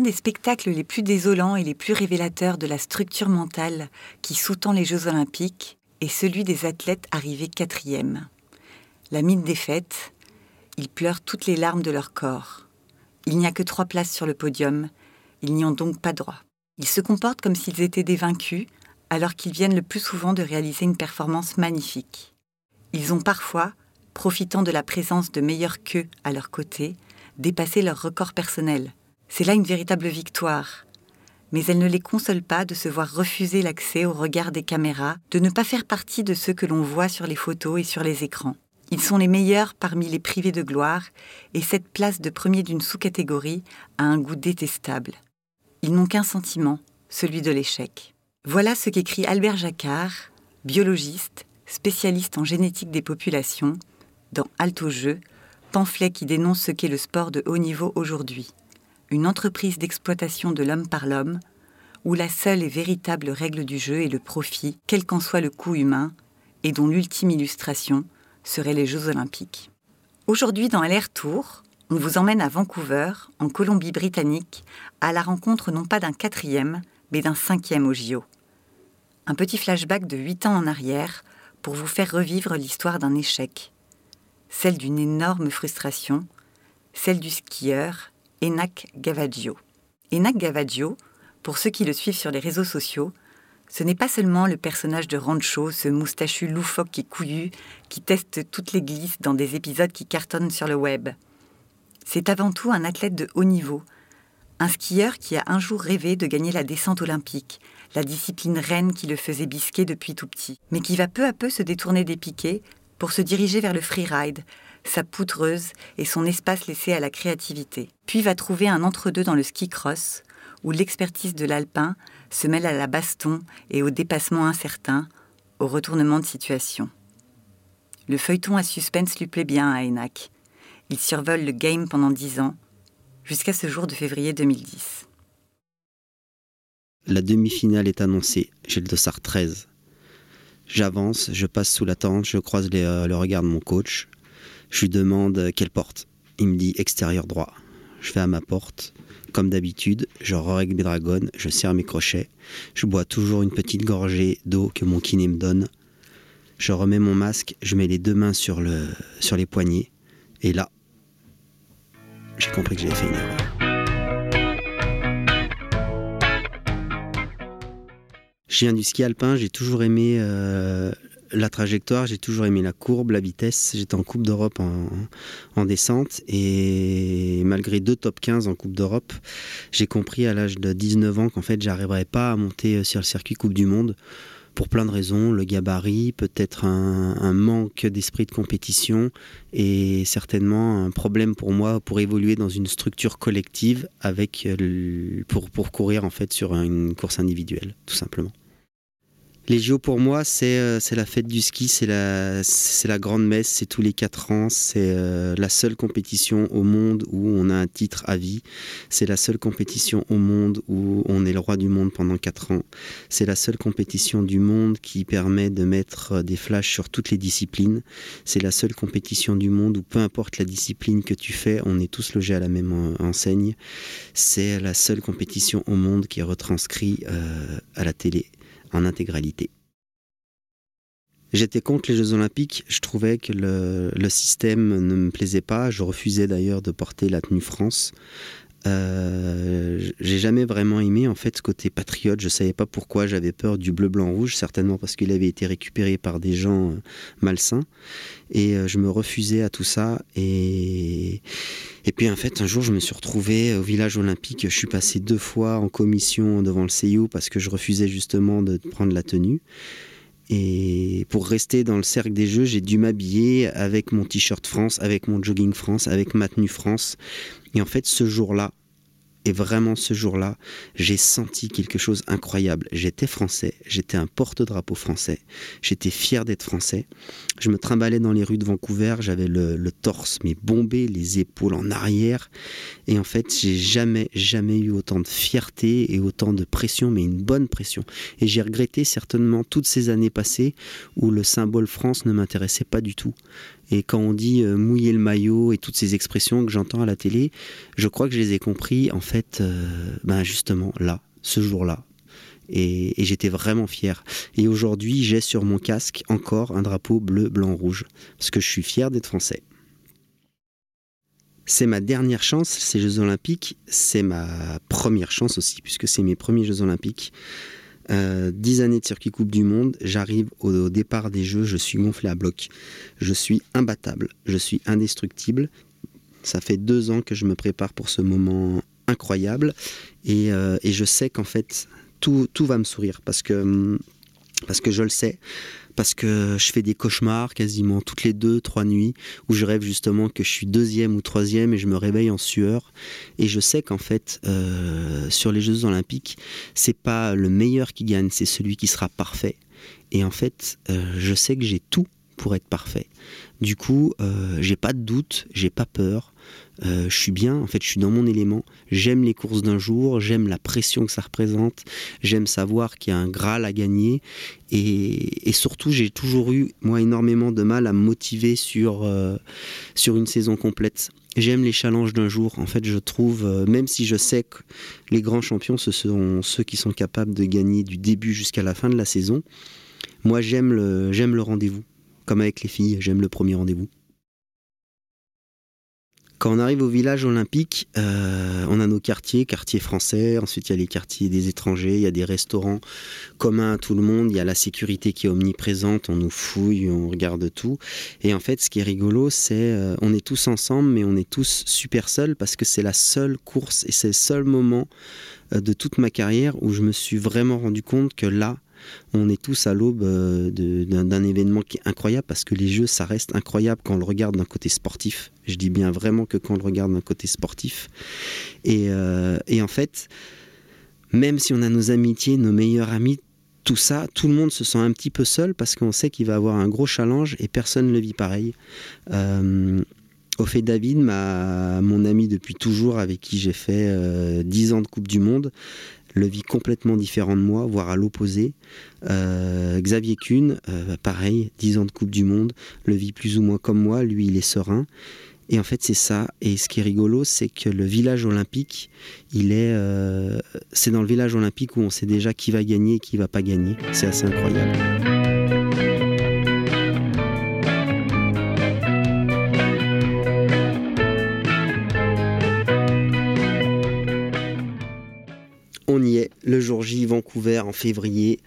L'un des spectacles les plus désolants et les plus révélateurs de la structure mentale qui sous-tend les Jeux olympiques est celui des athlètes arrivés quatrième. La mine défaite, ils pleurent toutes les larmes de leur corps. Il n'y a que trois places sur le podium, ils n'y ont donc pas droit. Ils se comportent comme s'ils étaient des vaincus, alors qu'ils viennent le plus souvent de réaliser une performance magnifique. Ils ont parfois, profitant de la présence de meilleurs qu'eux à leur côté, dépassé leur record personnel. C'est là une véritable victoire. Mais elle ne les console pas de se voir refuser l'accès au regard des caméras, de ne pas faire partie de ceux que l'on voit sur les photos et sur les écrans. Ils sont les meilleurs parmi les privés de gloire, et cette place de premier d'une sous-catégorie a un goût détestable. Ils n'ont qu'un sentiment, celui de l'échec. Voilà ce qu'écrit Albert Jacquard, biologiste, spécialiste en génétique des populations, dans Alto Jeu, pamphlet qui dénonce ce qu'est le sport de haut niveau aujourd'hui. Une entreprise d'exploitation de l'homme par l'homme, où la seule et véritable règle du jeu est le profit, quel qu'en soit le coût humain, et dont l'ultime illustration serait les Jeux olympiques. Aujourd'hui, dans LR Tour, on vous emmène à Vancouver, en Colombie-Britannique, à la rencontre non pas d'un quatrième, mais d'un cinquième au JO. Un petit flashback de huit ans en arrière pour vous faire revivre l'histoire d'un échec, celle d'une énorme frustration, celle du skieur Enak Gavaggio. Enak Gavaggio, pour ceux qui le suivent sur les réseaux sociaux, ce n'est pas seulement le personnage de Rancho, ce moustachu loufoque et couillu qui teste toutes les glisses dans des épisodes qui cartonnent sur le web. C'est avant tout un athlète de haut niveau, un skieur qui a un jour rêvé de gagner la descente olympique, la discipline reine qui le faisait bisquer depuis tout petit, mais qui va peu à peu se détourner des piquets pour se diriger vers le freeride, sa poudreuse et son espace laissé à la créativité. Puis va trouver un entre-deux dans le ski cross, où l'expertise de l'alpin se mêle à la baston et au dépassement incertain, au retournement de situation. Le feuilleton à suspense lui plaît bien à Enac. Il survole le game pendant dix ans, jusqu'à ce jour de février 2010. La demi-finale est annoncée, j'ai le dossard 13. J'avance, je passe sous la tente, je croise euh, le regard de mon coach. Je lui demande quelle porte. Il me dit extérieur droit. Je vais à ma porte. Comme d'habitude, je règle mes dragons, je serre mes crochets. Je bois toujours une petite gorgée d'eau que mon kiné me donne. Je remets mon masque, je mets les deux mains sur les poignets. Et là, j'ai compris que j'avais fait une erreur. Je viens du ski alpin, j'ai toujours aimé euh, la trajectoire, j'ai toujours aimé la courbe, la vitesse. J'étais en Coupe d'Europe en, descente et malgré deux top 15 en Coupe d'Europe, j'ai compris à l'âge de 19 ans qu'en fait j'arriverais pas à monter sur le circuit Coupe du Monde pour plein de raisons, le gabarit, peut-être un, manque d'esprit de compétition et certainement un problème pour moi pour évoluer dans une structure collective avec pour, pour courir en fait sur une course individuelle, tout simplement. Les JO pour moi, euh, c'est la fête du ski, c'est la, la grande messe, c'est tous les quatre ans, c'est euh, la seule compétition au monde où on a un titre à vie, c'est la seule compétition au monde où on est le roi du monde pendant quatre ans, c'est la seule compétition du monde qui permet de mettre des flashs sur toutes les disciplines, c'est la seule compétition du monde où peu importe la discipline que tu fais, on est tous logés à la même enseigne, c'est la seule compétition au monde qui est retranscrite euh, à la télé en intégralité. J'étais contre les Jeux Olympiques, je trouvais que le, système ne me plaisait pas, je refusais d'ailleurs de porter la tenue France. Euh, j'ai jamais vraiment aimé en fait ce côté patriote. Je savais pas pourquoi j'avais peur du bleu blanc rouge, certainement parce qu'il avait été récupéré par des gens euh, malsains. Et euh, je me refusais à tout ça. Et et puis en fait un jour je me suis retrouvé au village olympique. Je suis passé deux fois en commission devant le CIO parce que je refusais justement de prendre la tenue. Et pour rester dans le cercle des jeux, j'ai dû m'habiller avec mon t-shirt France, avec mon jogging France, avec ma tenue France. Et en fait, ce jour-là, et vraiment ce jour-là, j'ai senti quelque chose incroyable. J'étais français, j'étais un porte-drapeau français, j'étais fier d'être français. Je me trimballais dans les rues de Vancouver, j'avais le, torse mais bombé, les épaules en arrière. Et en fait, j'ai jamais, jamais eu autant de fierté et autant de pression, mais une bonne pression. Et j'ai regretté certainement toutes ces années passées où le symbole France ne m'intéressait pas du tout Et quand on dit euh, mouiller le maillot et toutes ces expressions que j'entends à la télé, je crois que je les ai compris en fait, ben justement là, ce jour-là. Et, et j'étais vraiment fier. Et aujourd'hui, j'ai sur mon casque encore un drapeau bleu, blanc, rouge, parce que je suis fier d'être français. C'est ma dernière chance, ces Jeux Olympiques. C'est ma première chance aussi, puisque c'est mes premiers Jeux Olympiques. Euh, dix années de circuit Coupe du Monde, j'arrive au, départ des Jeux, je suis gonflé à bloc. Je suis imbattable, je suis indestructible. Ça fait deux ans que je me prépare pour ce moment incroyable et, euh, et je sais qu'en fait tout, tout, va me sourire parce que, parce que je le sais parce que je fais des cauchemars quasiment toutes les deux, trois nuits où je rêve justement que je suis deuxième ou troisième et je me réveille en sueur. Et je sais qu'en fait, euh, sur les Jeux Olympiques, c'est pas le meilleur qui gagne, c'est celui qui sera parfait. Et en fait, euh, je sais que j'ai tout pour être parfait. Du coup, euh, j'ai pas de doute, j'ai pas peur. Euh, je suis bien, en fait, je suis dans mon élément. J'aime les courses d'un jour, j'aime la pression que ça représente, j'aime savoir qu'il y a un Graal à gagner. Et, surtout, j'ai toujours eu, moi, énormément de mal à me motiver sur, euh, sur une saison complète. J'aime les challenges d'un jour. En fait, je trouve, euh, même si je sais que les grands champions, ce sont ceux qui sont capables de gagner du début jusqu'à la fin de la saison, moi, j'aime le, j'aime le rendez-vous. Comme avec les filles, j'aime le premier rendez-vous. Quand on arrive au village olympique, euh, on a nos quartiers, quartiers français, ensuite il y a les quartiers des étrangers, il y a des restaurants communs à tout le monde, il y a la sécurité qui est omniprésente, on nous fouille, on regarde tout. Et en fait, ce qui est rigolo, c'est euh, on est tous ensemble, mais on est tous super seuls parce que c'est la seule course et c'est le seul moment euh, de toute ma carrière où je me suis vraiment rendu compte que là, on est tous à l'aube d'un événement qui est incroyable parce que les jeux, ça reste incroyable quand on le regarde d'un côté sportif. Je dis bien vraiment que quand on le regarde d'un côté sportif. Et, euh, en fait, même si on a nos amitiés, nos meilleurs amis, tout ça, tout le monde se sent un petit peu seul parce qu'on sait qu'il va avoir un gros challenge et personne ne le vit pareil. Euh, au fait David, mon ami depuis toujours, avec qui j'ai fait 10 ans de Coupe du Monde, le vit complètement différent de moi, voire à l'opposé. Euh, Xavier Kuhn, euh, pareil, 10 ans de Coupe du Monde, le vit plus ou moins comme moi, lui il est serein. Et en fait c'est ça. Et ce qui est rigolo, c'est que le village olympique, il est, euh, c'est dans le village olympique où on sait déjà qui va gagner et qui va pas gagner. C'est assez incroyable. le jour J, Vancouver, en février.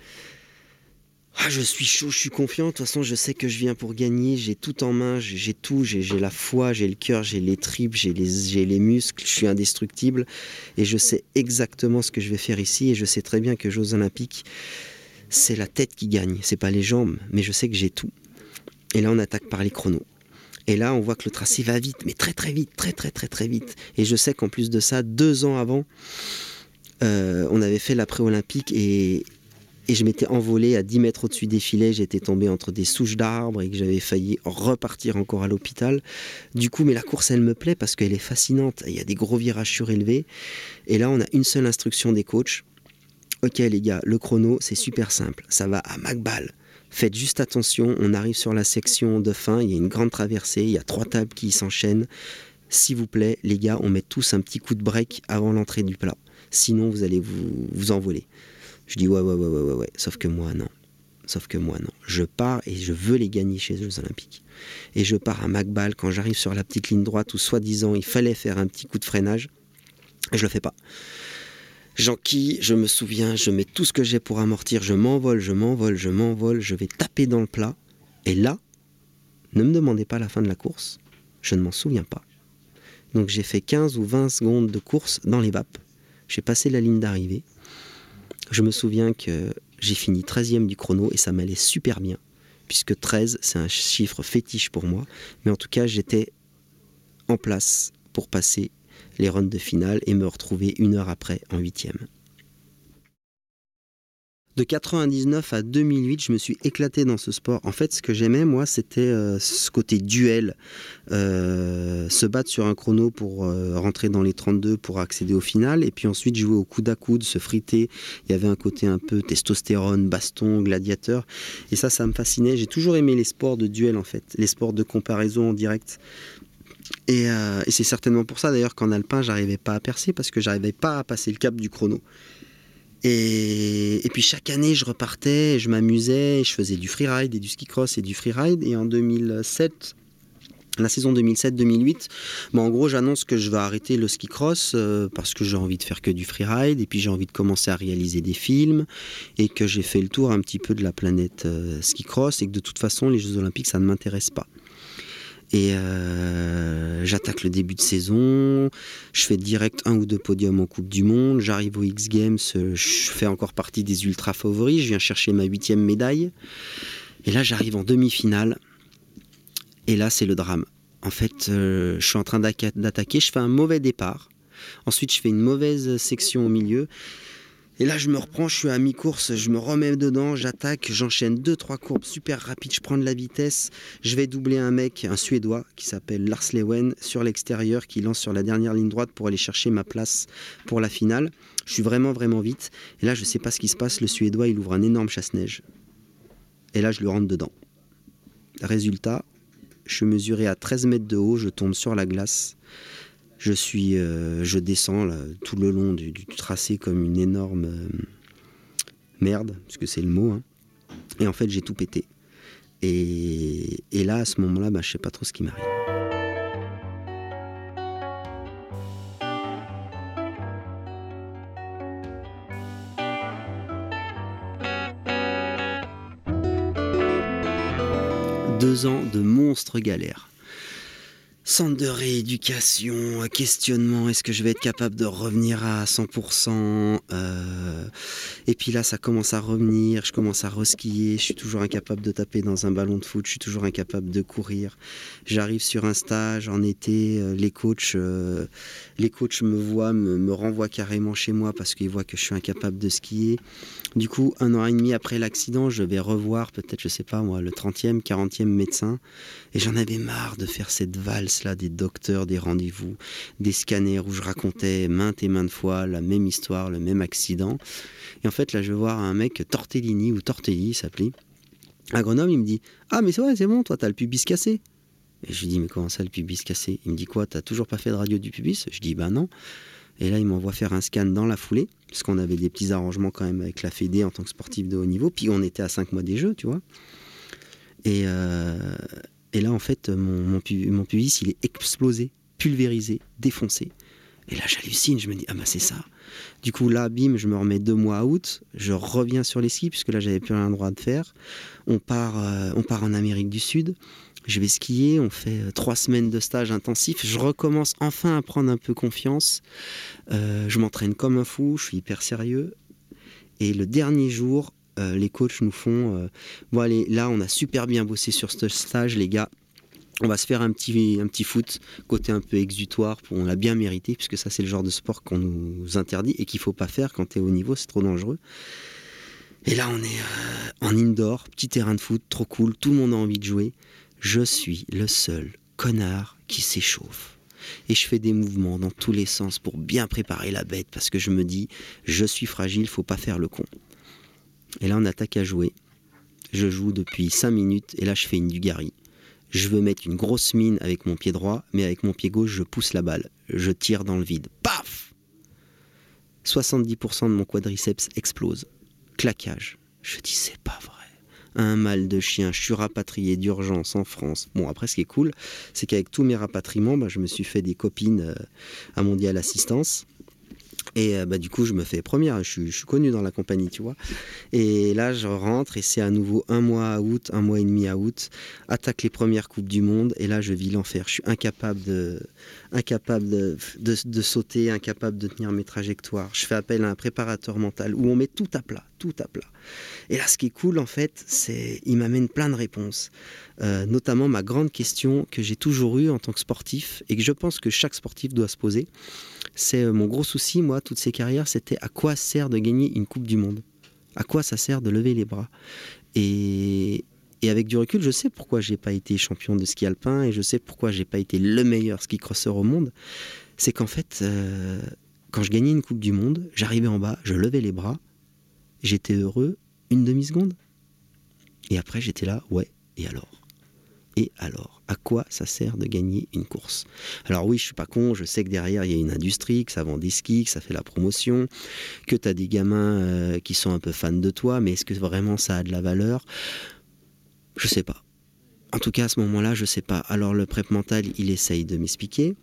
Ah, je suis chaud, je suis confiant. De toute façon, je sais que je viens pour gagner. J'ai tout en main, j'ai tout. J'ai la foi, j'ai le cœur, j'ai les tripes, j'ai les, les muscles. Je suis indestructible. Et je sais exactement ce que je vais faire ici. Et je sais très bien que Jeux Olympiques, c'est la tête qui gagne. C'est pas les jambes, mais je sais que j'ai tout. Et là, on attaque par les chronos. Et là, on voit que le tracé va vite, mais très très vite, très très très très vite. Et je sais qu'en plus de ça, deux ans avant, euh, on avait fait l'après-olympique et, je m'étais envolé à 10 mètres au-dessus des filets, j'étais tombé entre des souches d'arbres et que j'avais failli repartir encore à l'hôpital. Du coup, mais la course, elle me plaît parce qu'elle est fascinante. Il y a des gros virages surélevés. Et là, on a une seule instruction des coachs. Ok les gars, le chrono, c'est super simple. Ça va à McBall. Faites juste attention, on arrive sur la section de fin, il y a une grande traversée, il y a trois tables qui s'enchaînent. S'il vous plaît, les gars, on met tous un petit coup de break avant l'entrée du plat sinon vous allez vous, vous envoler. Je dis ouais, ouais, ouais, ouais, ouais, sauf que moi, non. Sauf que moi, non. Je pars et je veux les gagner chez les Olympiques. Et je pars à Macbal quand j'arrive sur la petite ligne droite où, soi-disant, il fallait faire un petit coup de freinage. Je le fais pas. J'enquille, je me souviens, je mets tout ce que j'ai pour amortir, je m'envole, je m'envole, je m'envole, je vais taper dans le plat. Et là, ne me demandez pas la fin de la course, je ne m'en souviens pas. Donc j'ai fait 15 ou 20 secondes de course dans les vapes. J'ai passé la ligne d'arrivée. Je me souviens que j'ai fini 13e du chrono et ça m'allait super bien, puisque 13, c'est un chiffre fétiche pour moi. Mais en tout cas, j'étais en place pour passer les runs de finale et me retrouver une heure après en 8e. De 99 à 2008, je me suis éclaté dans ce sport. En fait, ce que j'aimais, moi, c'était euh, ce côté duel. Euh, se battre sur un chrono pour euh, rentrer dans les 32 pour accéder au final. Et puis ensuite, jouer au coude à coude, se friter. Il y avait un côté un peu testostérone, baston, gladiateur. Et ça, ça me fascinait. J'ai toujours aimé les sports de duel, en fait. Les sports de comparaison en direct. Et, et c'est certainement pour ça, d'ailleurs, qu'en alpin, j'arrivais pas à percer parce que j'arrivais pas à passer le cap du chrono. Et, puis chaque année, je repartais, je m'amusais, je faisais du freeride et du ski cross et du freeride. Et en 2007, la saison 2007-2008, bah, en gros, j'annonce que je vais arrêter le ski cross euh, parce que j'ai envie de faire que du freeride et puis j'ai envie de commencer à réaliser des films et que j'ai fait le tour un petit peu de la planète euh, ski cross et que de toute façon, les Jeux Olympiques, ça ne m'intéresse pas. Et euh, j'attaque le début de saison, je fais direct un ou deux podiums en Coupe du Monde, j'arrive aux X Games, je fais encore partie des ultra favoris, je viens chercher ma huitième médaille. Et là j'arrive en demi-finale, et là c'est le drame. En fait, euh, je suis en train d'attaquer, je fais un mauvais départ, ensuite je fais une mauvaise section au milieu, et là, je me reprends, je suis à mi-course, je me remets dedans, j'attaque, j'enchaîne deux, trois courbes super rapides, je prends de la vitesse, je vais doubler un mec, un Suédois, qui s'appelle Lars Lewen, sur l'extérieur, qui lance sur la dernière ligne droite pour aller chercher ma place pour la finale. Je suis vraiment, vraiment vite. Et là, je sais pas ce qui se passe, le Suédois, il ouvre un énorme chasse-neige. Et là, je le rentre dedans. Résultat, je suis mesuré à 13 mètres de haut, je tombe sur la glace. Je suis, euh, je descends tout le long du, tracé comme une énorme euh, merde, puisque c'est le mot. Hein. Et en fait, j'ai tout pété. Et, là, à ce moment-là, bah, je sais pas trop ce qui m'arrive. Deux ans de monstres galères. Centre de rééducation, questionnement, est-ce que je vais être capable de revenir à 100% euh, Et puis là, ça commence à revenir, je commence à reskier, je suis toujours incapable de taper dans un ballon de foot, je suis toujours incapable de courir. J'arrive sur un stage en été, euh, les coachs, euh, les me voient, me, renvoient carrément chez moi parce qu'ils voient que je suis incapable de skier. Du coup, un an et demi après l'accident, je vais revoir peut-être, je sais pas moi, le 30e, 40e médecin. Et j'en avais marre de faire cette des docteurs, des rendez-vous, des scanners où je racontais maintes et maintes fois la même histoire, le même accident. Et en fait, là, je vais voir un mec, Tortellini ou Tortelli, il s'appelait. À Grenoble, il me dit Ah, mais c'est vrai, c'est bon, toi, t'as le pubis cassé. Et je lui dis Mais comment ça, le pubis cassé? Il me dit Quoi, t'as toujours pas fait de radio du pubis? Je dis Ben non. Et là, il m'envoie faire un scan dans la foulée, parce qu'on avait des petits arrangements quand même avec la Fédé en tant que sportif de haut niveau. Puis on était à 5 mois des Jeux, tu vois. Et, euh, et là, en fait, mon, pubis, il est explosé, pulvérisé, défoncé. Et là, j'hallucine, je me dis, ah bah c'est ça. Du coup, là, bim, je me remets deux mois out, je reviens sur les skis, puisque là, j'avais plus rien droit de faire. On part, euh, on part en Amérique du Sud je vais skier, on fait euh, trois semaines de stage intensif, je recommence enfin à prendre un peu confiance, euh, je m'entraîne comme un fou, je suis hyper sérieux. Et le dernier jour, euh, les coachs nous font, bon allez, là on a super bien bossé sur ce stage les gars, on va se faire un petit, un petit foot, côté un peu exutoire, on l'a bien mérité, puisque ça c'est le genre de sport qu'on nous interdit et qu'il faut pas faire quand tu es au niveau, c'est trop dangereux. Et là on est en indoor, petit terrain de foot, trop cool, tout le monde a envie de jouer je suis le seul connard qui s'échauffe. Et je fais des mouvements dans tous les sens pour bien préparer la bête parce que je me dis, je suis fragile, faut pas faire le con. Et là, on attaque à jouer. Je joue depuis 5 minutes et là, je fais une Dugarry. Je veux mettre une grosse mine avec mon pied droit, mais avec mon pied gauche, je pousse la balle. Je tire dans le vide. Paf 70% de mon quadriceps explose. Claquage. Je dis, c'est pas vrai un mal de chien, je suis rapatrié d'urgence en France. Bon, après, ce qui est cool, c'est qu'avec tous mes rapatriements, bah, je me suis fait des copines euh, à Mondial Assistance. Et euh, bah, du coup, je me fais première, je suis, je suis, connu dans la compagnie, tu vois. Et là, je rentre et c'est à nouveau un mois à août, un mois et demi à août, attaque les premières Coupes du Monde. Et là, je vis l'enfer. Je suis incapable de, incapable de, de, sauter, incapable de tenir mes trajectoires. Je fais appel à un préparateur mental où on met tout à plat, tout à plat. Et là, ce qui est cool, en fait, c'est il m'amène plein de réponses. Euh, notamment ma grande question que j'ai toujours eue en tant que sportif et que je pense que chaque sportif doit se poser, c'est euh, mon gros souci, moi, toutes ces carrières, c'était à quoi sert de gagner une Coupe du Monde? À quoi ça sert de lever les bras? Et, et avec du recul, je sais pourquoi j'ai pas été champion de ski alpin et je sais pourquoi j'ai pas été le meilleur ski crosseur au monde. C'est qu'en fait, euh, quand je gagnais une Coupe du Monde, j'arrivais en bas, je levais les bras, j'étais heureux une demi-seconde. Et après, j'étais là, ouais, et alors? Et alors, à quoi ça sert de gagner une course? Alors oui, je suis pas con, je sais que derrière il y a une industrie, que ça vend des skis, que ça fait la promotion, que tu as des gamins euh, qui sont un peu fans de toi, mais est-ce que vraiment ça a de la valeur? Je sais pas. En tout cas, à ce moment-là, je sais pas. Alors le prep mental, il essaye de m'expliquer.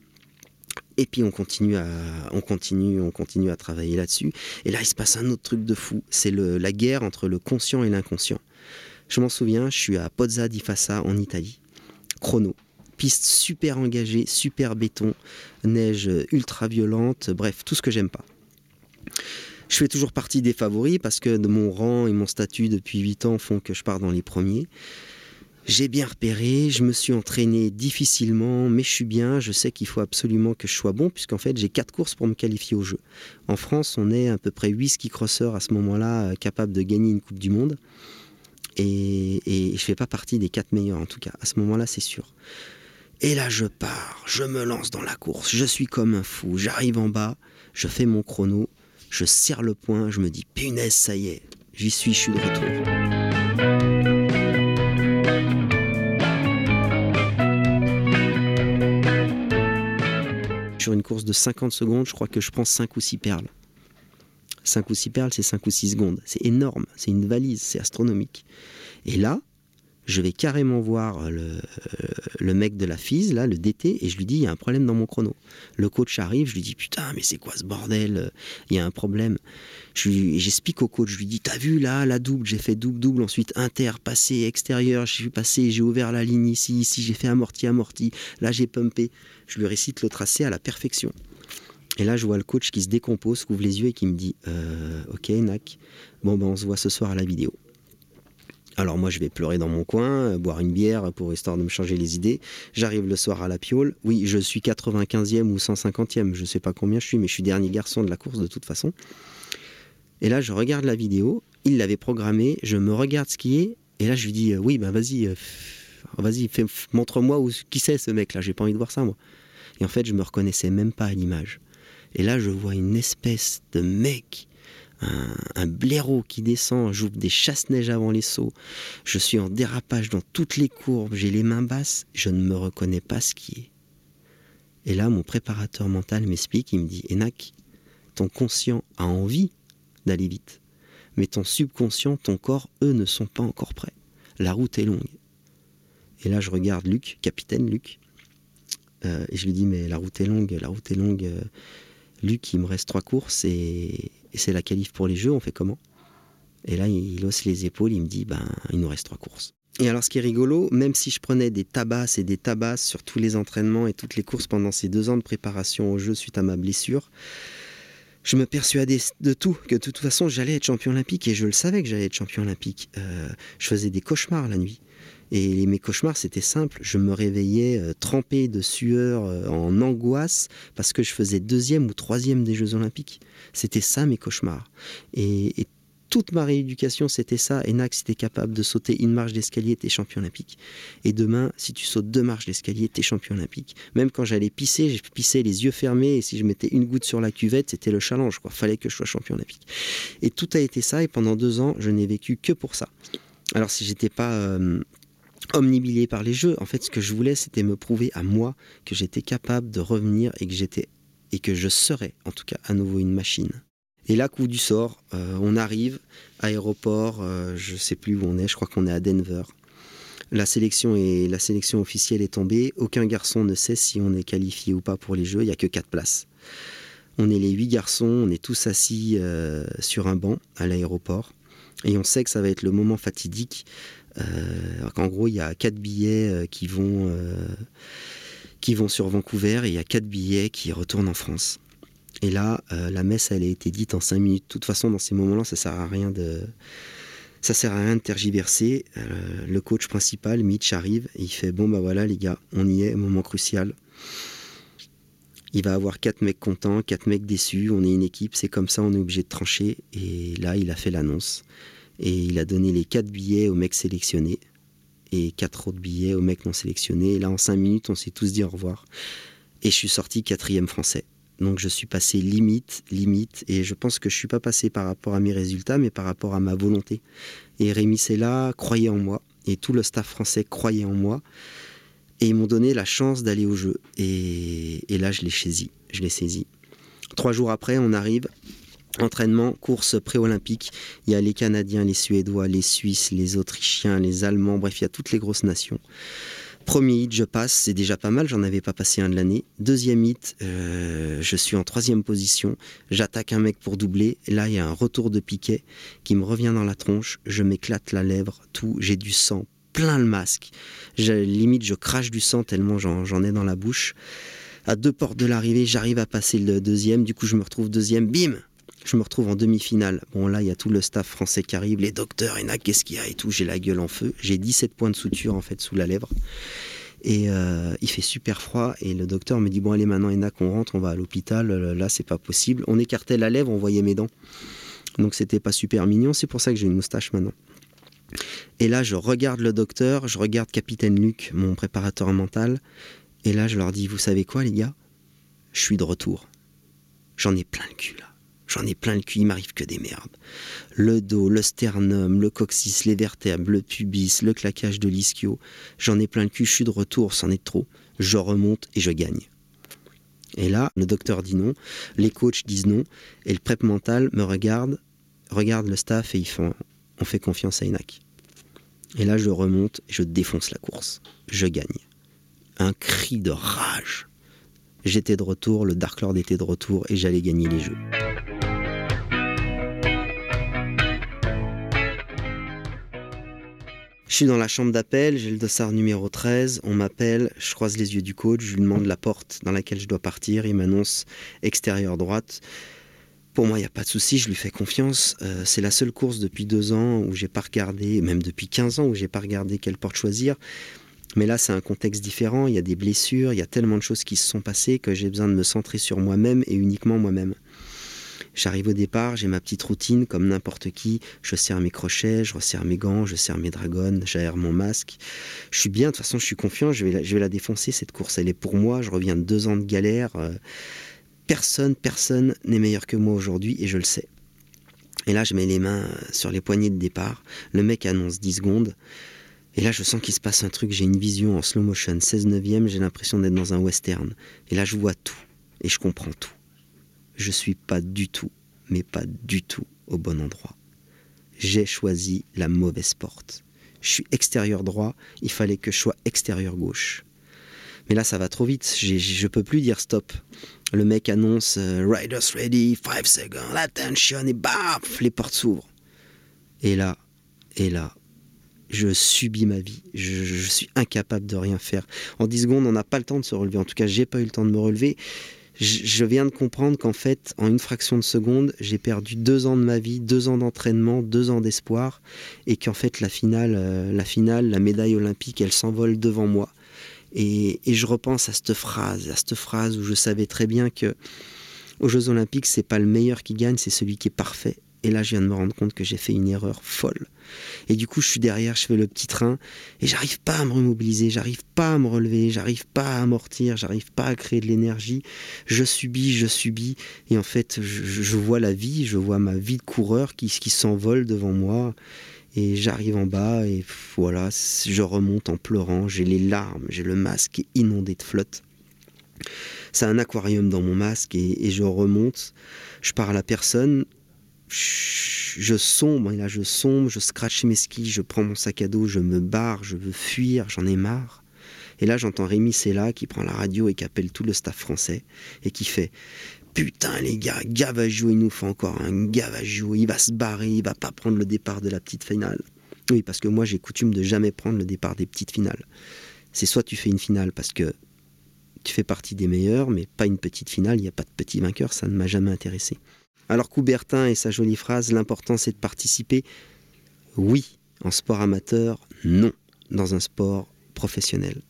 Et puis on continue à, on continue, on continue à travailler là-dessus. Et là, il se passe un autre truc de fou. C'est la guerre entre le conscient et l'inconscient. Je m'en souviens, je suis à Pozza di Fassa en Italie chrono. Piste super engagée, super béton, neige ultra violente, bref, tout ce que j'aime pas. Je fais toujours partie des favoris parce que de mon rang et mon statut depuis 8 ans font que je pars dans les premiers. J'ai bien repéré, je me suis entraîné difficilement, mais je suis bien, je sais qu'il faut absolument que je sois bon, puisqu'en fait j'ai 4 courses pour me qualifier au jeu. En France, on est à peu près 8 ski crosseurs à ce moment-là capables de gagner une Coupe du Monde. Et, je ne fais pas partie des quatre meilleurs, en tout cas. À ce moment-là, c'est sûr. Et là, je pars, je me lance dans la course. Je suis comme un fou. J'arrive en bas, je fais mon chrono, je serre le poing, je me dis punaise, ça y est, j'y suis, je suis de retour. Sur une course de 50 secondes, je crois que je prends 5 ou 6 perles. 5 ou 6 perles, c'est 5 ou 6 secondes. C'est énorme, c'est une valise, c'est astronomique. Et là, je vais carrément voir le, euh, le, mec de la FIS, là, le DT, et je lui dis, il y a un problème dans mon chrono. Le coach arrive, je lui dis, putain, mais c'est quoi ce bordel Il y a un problème. J'explique au coach, je lui dis, t'as vu là, la double, j'ai fait double-double, ensuite inter, passé, extérieur, j'ai passé, j'ai ouvert la ligne ici, ici, j'ai fait amorti, amorti, là j'ai pumpé. Je lui récite le tracé à la perfection. Et là, je vois le coach qui se décompose, qui ouvre les yeux et qui me dit euh, Ok, Nac, bon, ben, on se voit ce soir à la vidéo. Alors moi je vais pleurer dans mon coin, euh, boire une bière pour histoire de me changer les idées. J'arrive le soir à la piole. Oui, je suis 95e ou 150e, je sais pas combien je suis, mais je suis dernier garçon de la course de toute façon. Et là je regarde la vidéo, il l'avait programmée, je me regarde skier, et là je lui dis euh, oui ben vas-y, vas-y, montre-moi qui c'est ce mec là, j'ai pas envie de voir ça moi. Et en fait je me reconnaissais même pas à l'image. Et là, je vois une espèce de mec, un, blaireau qui descend, j'ouvre des chasse-neige avant les sauts, je suis en dérapage dans toutes les courbes, j'ai les mains basses, je ne me reconnais pas ce qui est. Et là, mon préparateur mental m'explique, il me dit, Enak, ton conscient a envie d'aller vite, mais ton subconscient, ton corps, eux, ne sont pas encore prêts. La route est longue. Et là, je regarde Luc, capitaine Luc, euh, et je lui dis, mais la route est longue, la route est longue. Euh, Luc, il me reste trois courses et, c'est la qualif pour les jeux, on fait comment? Et là, il, hausse les épaules, il me dit, ben, il nous reste trois courses. Et alors, ce qui est rigolo, même si je prenais des tabasses et des tabasses sur tous les entraînements et toutes les courses pendant ces deux ans de préparation au jeu suite à ma blessure, je me persuadais de tout, que de toute façon j'allais être champion olympique et je le savais que j'allais être champion olympique. Euh, je faisais des cauchemars la nuit. Et mes cauchemars, c'était simple. Je me réveillais euh, trempé de sueur, euh, en angoisse, parce que je faisais deuxième ou troisième des Jeux Olympiques. C'était ça mes cauchemars. Et, toute ma rééducation, c'était ça. Enac, si capable de sauter une marche d'escalier, t'es champion olympique. Et demain, si tu sautes deux marches d'escalier, t'es champion olympique. Même quand j'allais pisser, je pissais les yeux fermés, et si je mettais une goutte sur la cuvette, c'était le challenge. Quoi. Fallait que je sois champion olympique. Et tout a été ça, et pendant deux ans, je n'ai vécu que pour ça. Alors si j'étais pas euh, omnibilé par les jeux. En fait, ce que je voulais, c'était me prouver à moi que j'étais capable de revenir et que j'étais et que je serais, en tout cas, à nouveau une machine. Et là, coup du sort, euh, on arrive, aéroport, euh, je sais plus où on est, je crois qu'on est à Denver. La sélection, est, la sélection officielle est tombée. Aucun garçon ne sait si on est qualifié ou pas pour les Jeux. Il n'y a que quatre places. On est les huit garçons, on est tous assis euh, sur un banc à l'aéroport. Et on sait que ça va être le moment fatidique en gros, il y a quatre billets euh, qui vont, euh, qui vont sur Vancouver et il y a quatre billets qui retournent en France. Et là, la messe, elle a été dite en cinq minutes. De toute façon, dans ces moments-là, ça sert à rien de, ça sert à rien de tergiverser. le coach principal, Mitch, arrive et il fait bon bah voilà les gars, on y est, moment crucial. Il va avoir quatre mecs contents, quatre mecs déçus. On est une équipe, c'est comme ça, on est obligé de trancher. Et là, il a fait l'annonce. Et il a donné les quatre billets aux mecs sélectionnés et quatre autres billets aux mecs non sélectionnés. Et là, en cinq minutes, on s'est tous dit au revoir. Et je suis sorti quatrième français. Donc je suis passé limite, limite, et je pense que je suis pas passé par rapport à mes résultats, mais par rapport à ma volonté. Et Rémi Sella croyait en moi, et tout le staff français croyait en moi, et ils m'ont donné la chance d'aller au jeu. Et, et là, je l'ai saisi, je l'ai saisi. Trois jours après, on arrive, entraînement, course pré-olympique. Il y a les Canadiens, les Suédois, les Suisses, les Autrichiens, les Allemands, bref, il y a toutes les grosses nations. Premier hit, je passe, c'est déjà pas mal, j'en avais pas passé un de l'année. Deuxième hit, euh, je suis en troisième position, j'attaque un mec pour doubler. Là, il y a un retour de piquet qui me revient dans la tronche, je m'éclate la lèvre, tout, j'ai du sang, plein le masque. limite, je crache du sang tellement j'en ai dans la bouche. À deux portes de l'arrivée, j'arrive à passer le deuxième, du coup, je me retrouve deuxième, bim je me retrouve en demi-finale. Bon, là, il y a tout le staff français qui arrive, les docteurs, et qu'est-ce qu'il y a et tout. J'ai la gueule en feu. J'ai 17 points de suture, en fait, sous la lèvre. Et euh, il fait super froid. Et le docteur me dit Bon, allez, maintenant, Enac, on rentre, on va à l'hôpital. Euh, là, c'est pas possible. On écartait la lèvre, on voyait mes dents. Donc, c'était pas super mignon. C'est pour ça que j'ai une moustache maintenant. Et là, je regarde le docteur, je regarde Capitaine Luc, mon préparateur mental. Et là, je leur dis Vous savez quoi, les gars? Je suis de retour. J'en ai plein le cul, là. J'en ai plein le cul, il m'arrive que des merdes. Le dos, le sternum, le coccyx, les vertèbres, le pubis, le claquage de l'ischio. J'en ai plein le cul, je suis de retour, c'en est trop. Je remonte et je gagne. Et là, le docteur dit non, les coachs disent non, et le prep mental me regarde, regarde le staff et ils font on fait confiance à Enac. Et là, je remonte, je défonce la course. Je gagne. Un cri de rage. J'étais de retour, le Dark Lord était de retour et j'allais gagner les jeux. Je suis dans la chambre d'appel, j'ai le dossard numéro 13, on m'appelle, je croise les yeux du coach, je lui demande la porte dans laquelle je dois partir, il m'annonce extérieure droite. Pour moi, il n'y a pas de souci, je lui fais confiance. Euh, c'est la seule course depuis deux ans où j'ai pas regardé, même depuis 15 ans où j'ai pas regardé quelle porte choisir. Mais là, c'est un contexte différent, il y a des blessures, il y a tellement de choses qui se sont passées que j'ai besoin de me centrer sur moi-même et uniquement moi-même. J'arrive au départ, j'ai ma petite routine comme n'importe qui. Je serre mes crochets, je resserre mes gants, je serre mes dragons, j'aère mon masque. Je suis bien, de toute façon, je suis confiant, je vais, la, défoncer cette course. Elle est pour moi, je reviens de deux ans de galère. Euh, personne, personne n'est meilleur que moi aujourd'hui et je le sais. Et là, je mets les mains sur les poignées de départ. Le mec annonce 10 secondes. Et là, je sens qu'il se passe un truc. J'ai une vision en slow motion, 16 neuvième. J'ai l'impression d'être dans un western. Et là, je vois tout. Et je comprends tout je suis pas du tout, mais pas du tout au bon endroit. J'ai choisi la mauvaise porte. Je suis extérieur droit, il fallait que je sois extérieur gauche. Mais là, ça va trop vite, je peux plus dire stop. Le mec annonce euh, Riders ready, 5 seconds, attention, et baf, les portes s'ouvrent. Et là, et là, je subis ma vie. Je, je, suis incapable de rien faire. En 10 secondes, on n'a pas le temps de se relever. En tout cas, j'ai pas eu le temps de me relever je viens de comprendre qu'en fait, en une fraction de seconde, j'ai perdu deux ans de ma vie, deux ans d'entraînement, deux ans d'espoir, et qu'en fait, la finale, euh, la finale, la médaille olympique, elle s'envole devant moi. Et, je repense à cette phrase, à cette phrase où je savais très bien que aux Jeux Olympiques, c'est pas le meilleur qui gagne, c'est celui qui est parfait. Et là, je viens de me rendre compte que j'ai fait une erreur folle. Et du coup, je suis derrière, je fais le petit train, et j'arrive pas à me remobiliser, j'arrive pas à me relever, j'arrive pas à amortir, j'arrive pas à créer de l'énergie. Je subis, je subis, et en fait, je, vois la vie, je vois ma vie de coureur qui, s'envole devant moi. Et j'arrive en bas, et voilà, je remonte en pleurant, j'ai les larmes, j'ai le masque inondé de flotte. C'est un aquarium dans mon masque, et, et je remonte. Je parle à personne, je sombre, et là je sombre, je scratche mes skis, je prends mon sac à dos, je me barre, je veux fuir, j'en ai marre. Et là j'entends Rémi là qui prend la radio et qui appelle tout le staff français et qui fait Putain les gars, jouer, il nous fait encore un jouer, il va se barrer, il va pas prendre le départ de la petite finale. Oui, parce que moi j'ai coutume de jamais prendre le départ des petites finales. C'est soit tu fais une finale parce que tu fais partie des meilleurs, mais pas une petite finale, il n'y a pas de petit vainqueur, ça ne m'a jamais intéressé. Alors Coubertin et sa jolie phrase, l'important c'est de participer. Oui, en sport amateur, non, dans un sport professionnel.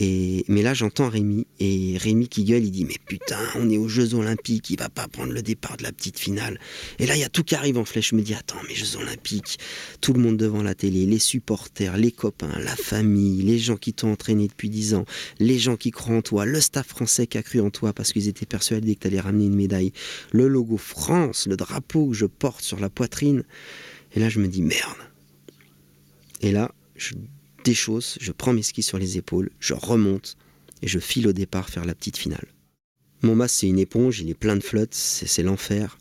Mais là, j'entends Rémi, et Rémi qui gueule, il dit Mais putain, on est aux Jeux Olympiques, il va pas prendre le départ de la petite finale. Et là, il y a tout qui arrive en flèche. Je me dis Attends, mais Jeux Olympiques, tout le monde devant la télé, les supporters, les copains, la famille, les gens qui t'ont entraîné depuis 10 ans, les gens qui croient en toi, le staff français qui a cru en toi parce qu'ils étaient persuadés que tu allais ramener une médaille, le logo France, le drapeau que je porte sur la poitrine. Et là, je me dis Merde. Et là, je des choses, je prends mes skis sur les épaules, je remonte et je file au départ faire la petite finale. Mon masque, c'est une éponge, il est plein de flotte, c'est l'enfer.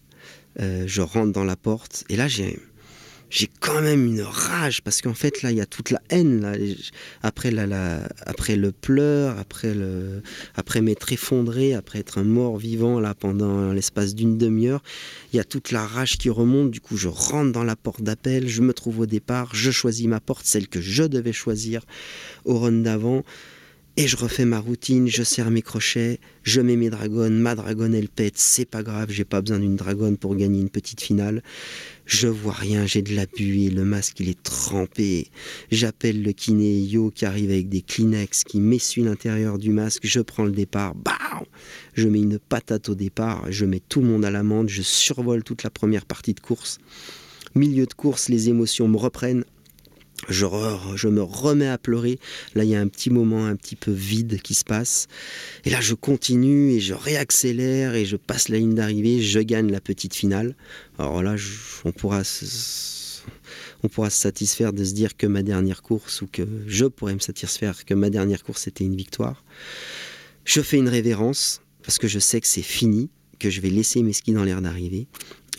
Euh, je rentre dans la porte et là, j'ai j'ai quand même une rage parce qu'en fait là il y a toute la haine là. Après la, après le pleur après le après m'être effondré après être un mort vivant là pendant l'espace d'une demi-heure il y a toute la rage qui remonte. Du coup je rentre dans la porte d'appel je me trouve au départ je choisis ma porte celle que je devais choisir au run d'avant et je refais ma routine, je serre mes crochets, je mets mes dragons, ma dragonne elle pète, c'est pas grave, j'ai pas besoin d'une dragonne pour gagner une petite finale. Je vois rien, j'ai de la buée, le masque il est trempé. J'appelle le kiné Yo qui arrive avec des Kleenex, qui m'essuie l'intérieur du masque, je prends le départ, bah Je mets une patate au départ, je mets tout le monde à l'amende, je survole toute la première partie de course. Milieu de course, les émotions me reprennent, je, me remets à pleurer. Là, il y a un petit moment un petit peu vide qui se passe. Et là, je continue et je réaccélère et je passe la ligne d'arrivée. Je gagne la petite finale. Alors là, on pourra on pourra se satisfaire de se dire que ma dernière course ou que je pourrais me satisfaire que ma dernière course était une victoire. Je fais une révérence parce que je sais que c'est fini, que je vais laisser mes skis dans l'air d'arrivée.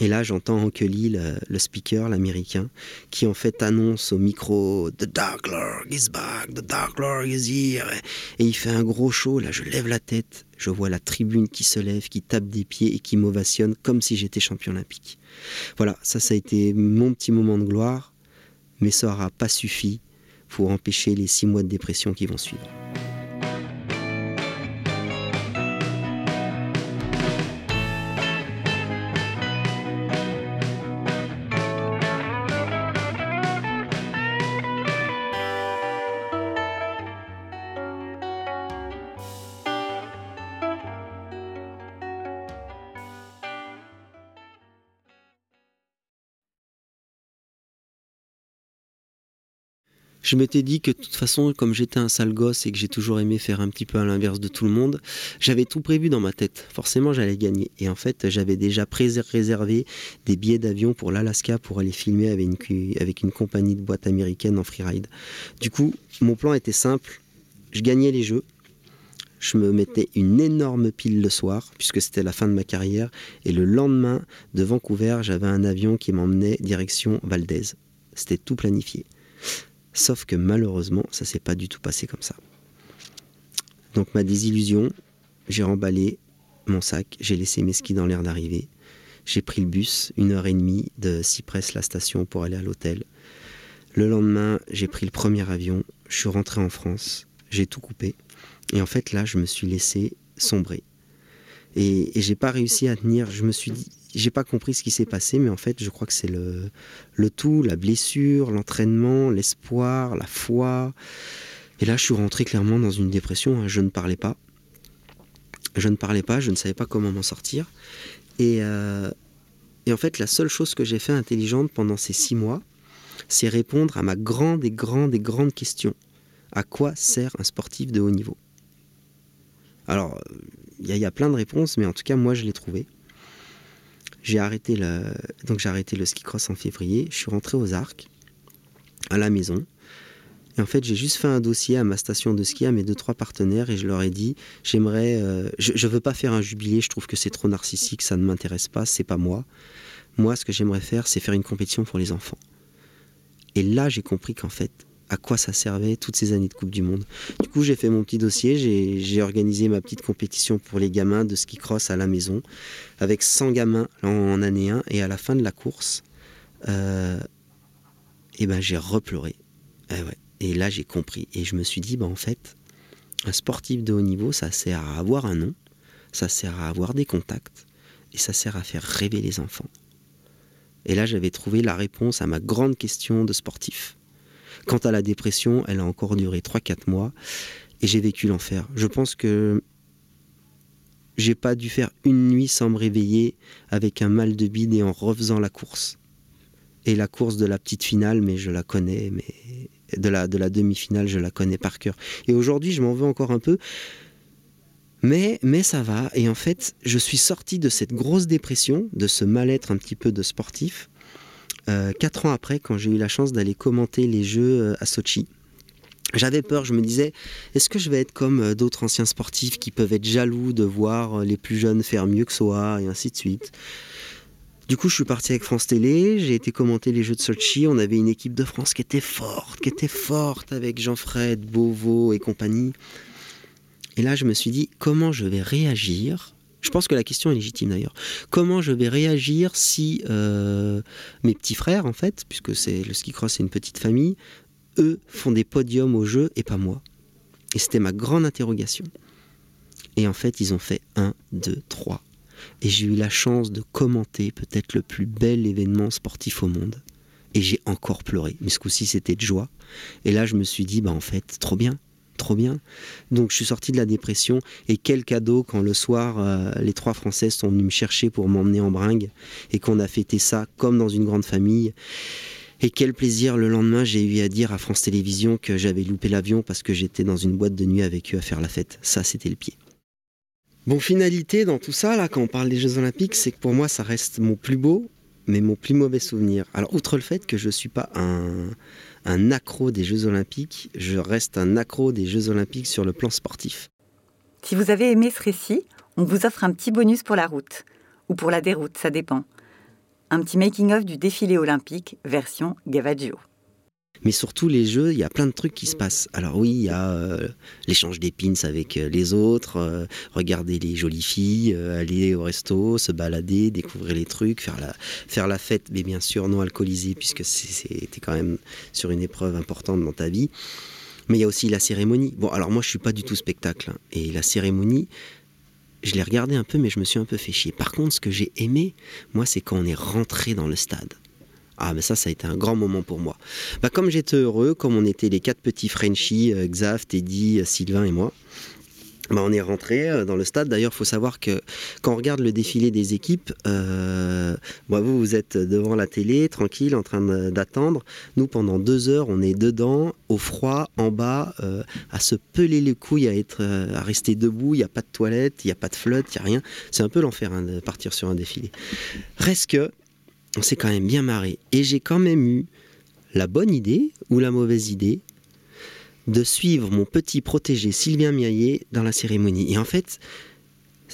Et là, j'entends en le, le speaker, l'américain, qui en fait annonce au micro The Dark Lord is back, The Dark Lord is here. Et il fait un gros show. Là, je lève la tête, je vois la tribune qui se lève, qui tape des pieds et qui m'ovationne comme si j'étais champion olympique. Voilà, ça, ça a été mon petit moment de gloire, mais ça n'aura pas suffi pour empêcher les six mois de dépression qui vont suivre. Je m'étais dit que de toute façon, comme j'étais un sale gosse et que j'ai toujours aimé faire un petit peu à l'inverse de tout le monde, j'avais tout prévu dans ma tête. Forcément, j'allais gagner. Et en fait, j'avais déjà réservé des billets d'avion pour l'Alaska pour aller filmer avec une, compagnie de boîtes américaine en freeride. Du coup, mon plan était simple. Je gagnais les jeux. Je me mettais une énorme pile le soir, puisque c'était la fin de ma carrière. Et le lendemain, de Vancouver, j'avais un avion qui m'emmenait direction Valdez. C'était tout planifié. Sauf que malheureusement, ça s'est pas du tout passé comme ça. Donc ma désillusion, j'ai remballé mon sac, j'ai laissé mes skis dans l'air d'arrivée, j'ai pris le bus, une heure et demie de Cypress la station pour aller à l'hôtel. Le lendemain, j'ai pris le premier avion, je suis rentré en France, j'ai tout coupé. Et en fait là, je me suis laissé sombrer. Et, et j'ai pas réussi à tenir. Je me suis dit, j'ai pas compris ce qui s'est passé, mais en fait, je crois que c'est le, tout, la blessure, l'entraînement, l'espoir, la foi. Et là, je suis rentré clairement dans une dépression. Hein. Je ne parlais pas. Je ne parlais pas, je ne savais pas comment m'en sortir. Et, euh, et en fait, la seule chose que j'ai fait intelligente pendant ces six mois, c'est répondre à ma grande et grande et grande question. À quoi sert un sportif de haut niveau? Alors, y, y, a plein de réponses, mais en tout cas, moi, je l'ai trouvé. J'ai arrêté le, donc j'ai arrêté le ski cross en février. Je suis rentré aux Arcs, à la maison. Et en fait, j'ai juste fait un dossier à ma station de ski, à mes deux, trois partenaires, et je leur ai dit, j'aimerais, euh, je, ne veux pas faire un jubilé, je trouve que c'est trop narcissique, ça ne m'intéresse pas, c'est pas moi. Moi, ce que j'aimerais faire, c'est faire une compétition pour les enfants. Et là, j'ai compris qu'en fait, à quoi ça servait toutes ces années de Coupe du Monde. Du coup, j'ai fait mon petit dossier, j'ai organisé ma petite compétition pour les gamins de ski cross à la maison, avec 100 gamins en, année 1, et à la fin de la course, euh, et ben, j'ai repleuré. Et là, j'ai compris. Et je me suis dit, ben, en fait, un sportif de haut niveau, ça sert à avoir un nom, ça sert à avoir des contacts, et ça sert à faire rêver les enfants. Et là, j'avais trouvé la réponse à ma grande question de sportif. Quant à la dépression, elle a encore duré 3-4 mois. et j'ai vécu l'enfer. Je pense que j'ai pas dû faire une nuit sans me réveiller avec un mal de bide et en refaisant la course. Et la course de la petite finale, mais je la connais, mais de la, de la demi-finale, je la connais par cœur. Et aujourd'hui, je m'en veux encore un peu. Mais, mais ça va. Et en fait, je suis sorti de cette grosse dépression, de ce mal-être un petit peu de sportif, euh, quatre ans après, quand j'ai eu la chance d'aller commenter les Jeux euh, à Sochi. J'avais peur, je me disais, est-ce que je vais être comme euh, d'autres anciens sportifs qui peuvent être jaloux de voir les plus jeunes faire mieux que soi, et ainsi de suite. Du coup, je suis parti avec France Télé, j'ai été commenter les Jeux de Sochi. On avait une équipe de France qui était forte, qui était forte avec Jean-Fred, Beauvau et compagnie. Et là, je me suis dit, comment je vais réagir je pense que la question est légitime d'ailleurs. Comment je vais réagir si euh, mes petits frères, en fait, puisque c'est le ski cross, c'est une petite famille, eux font des podiums au jeu et pas moi? Et c'était ma grande interrogation. Et en fait, ils ont fait 1, 2, 3. Et j'ai eu la chance de commenter peut-être le plus bel événement sportif au monde. Et j'ai encore pleuré. Mais ce coup-ci, c'était de joie. Et là, je me suis dit, bah en fait, trop bien trop bien. Donc je suis sorti de la dépression et quel cadeau quand le soir euh, les trois Françaises sont venues me chercher pour m'emmener en bringue et qu'on a fêté ça comme dans une grande famille. Et quel plaisir le lendemain j'ai eu à dire à France Télévisions que j'avais loupé l'avion parce que j'étais dans une boîte de nuit avec eux à faire la fête. Ça c'était le pied. Bon, finalité dans tout ça, là, quand on parle des Jeux Olympiques, c'est que pour moi, ça reste mon plus beau, mais mon plus mauvais souvenir. Alors, outre le fait que je ne suis pas un, un accro des Jeux Olympiques, je reste un accro des Jeux Olympiques sur le plan sportif. Si vous avez aimé ce récit, on vous offre un petit bonus pour la route, ou pour la déroute, ça dépend. Un petit making-of du défilé olympique version Gavaggio. Mais surtout, les jeux, il y a plein de trucs qui se passent. Alors oui, il y a euh, l'échange d'épines avec euh, les autres, euh, regarder les jolies filles, aller au resto, se balader, découvrir les trucs, faire la, faire la fête, mais bien sûr non alcoolisée, puisque c'était quand même sur une épreuve importante dans ta vie. Mais il y a aussi la cérémonie. Bon, alors moi, je suis pas du tout spectacle. Hein. et la cérémonie, je l'ai regardé un peu, mais je me suis un peu fait chier. Par contre, ce que j'ai aimé, moi, c'est quand on est rentré dans le stade. Ah, mais ça, ça a été un grand moment pour moi. Bah, comme j'étais heureux, comme on était les quatre petits Frenchies, euh, Xav, Teddy, euh, Sylvain et moi, bah, on est rentré euh, dans le stade. D'ailleurs, il faut savoir que quand on regarde le défilé des équipes, euh, bah, vous, vous êtes devant la télé, tranquille, en train d'attendre. Nous, pendant deux heures, on est dedans, au froid, en bas, à se peler les couilles, à, être, à rester debout. Il n'y a pas de toilette, il n'y a pas de flotte, il n'y a rien. C'est un peu l'enfer hein, de partir sur un défilé. Reste que on s'est quand même bien marré. Et j'ai quand même eu la bonne idée ou la mauvaise idée de suivre mon petit protégé Sylvain Miaillet dans la cérémonie. Et en fait,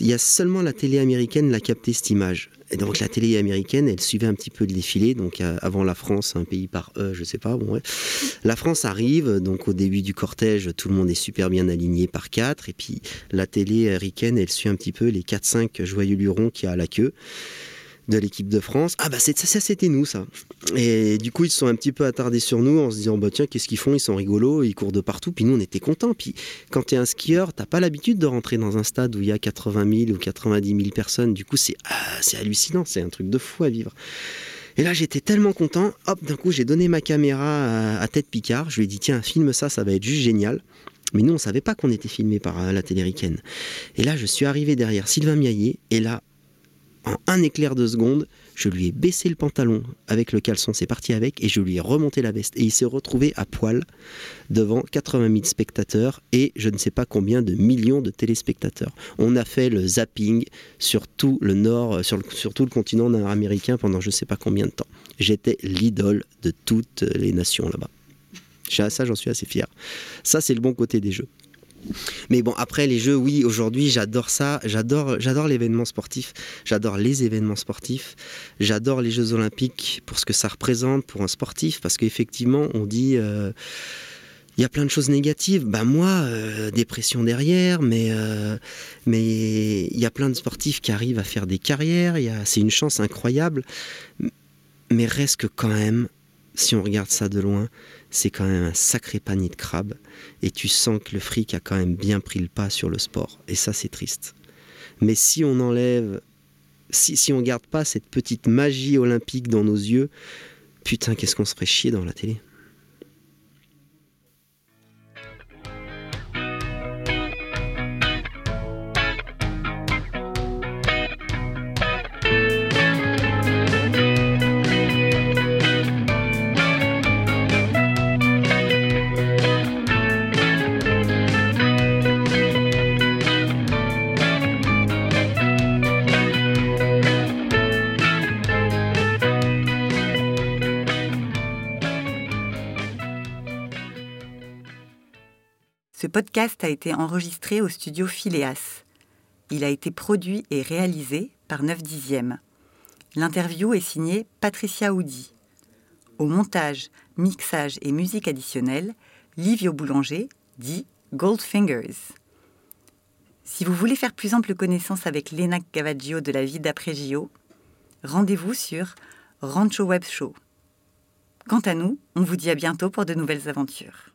il y a seulement la télé américaine qui a capté cette image. Et donc la télé américaine, elle suivait un petit peu le défilé. Donc euh, avant la France, un pays par eux, je sais pas. Bon, ouais. La France arrive, donc au début du cortège, tout le monde est super bien aligné par quatre. Et puis la télé américaine, elle suit un petit peu les 4-5 joyeux lurons qui y a à la queue de l'équipe de France. Ah bah ça, ça c'était nous ça. Et du coup ils se sont un petit peu attardés sur nous en se disant bah tiens qu'est-ce qu'ils font? Ils sont rigolos, ils courent de partout. Puis nous on était contents. Puis quand tu es un skieur, t'as pas l'habitude de rentrer dans un stade où il y a 80 000 ou 90 000 personnes. Du coup c'est ah, c'est hallucinant, c'est un truc de fou à vivre. Et là, j'étais tellement content. Hop, d'un coup, j'ai donné ma caméra à, Tête Picard. Je lui ai dit, tiens, filme ça, ça va être juste génial. Mais nous, on savait pas qu'on était filmé par euh, la télé Et là, je suis arrivé derrière Sylvain Miaillet. Et là, en un éclair de seconde, je lui ai baissé le pantalon avec le caleçon, c'est parti avec, et je lui ai remonté la veste. Et il s'est retrouvé à poil devant 80 000 spectateurs et je ne sais pas combien de millions de téléspectateurs. On a fait le zapping sur tout le nord, sur, tout le continent nord-américain pendant je ne sais pas combien de temps. J'étais l'idole de toutes les nations là-bas. Ça, j'en suis assez fier. Ça, c'est le bon côté des jeux. Mais bon, après les jeux, oui, aujourd'hui, j'adore ça. J'adore, j'adore l'événement sportif. J'adore les événements sportifs. J'adore les Jeux Olympiques pour ce que ça représente pour un sportif, parce qu'effectivement, on dit. Euh, il y a plein de choses négatives. Ben moi, euh, dépression derrière, mais euh, mais il y a plein de sportifs qui arrivent à faire des carrières. c'est une chance incroyable. Mais reste que quand même, si on regarde ça de loin, c'est quand même un sacré panier de crabes. Et tu sens que le fric a quand même bien pris le pas sur le sport. Et ça, c'est triste. Mais si on enlève, si, si on garde pas cette petite magie olympique dans nos yeux, putain, qu'est-ce qu'on se ferait chier dans la télé? Podcast a été enregistré au studio Phileas. Il a été produit et réalisé par 9 dixièmes. L'interview est signée Patricia Audi. Au montage, mixage et musique additionnelle, Livio Boulanger, dit Goldfingers. Si vous voulez faire plus ample connaissance avec Lena Gavaggio de la vie d'après Gio, rendez-vous sur Rancho Web Show. Quant à nous, on vous dit à bientôt pour de nouvelles aventures.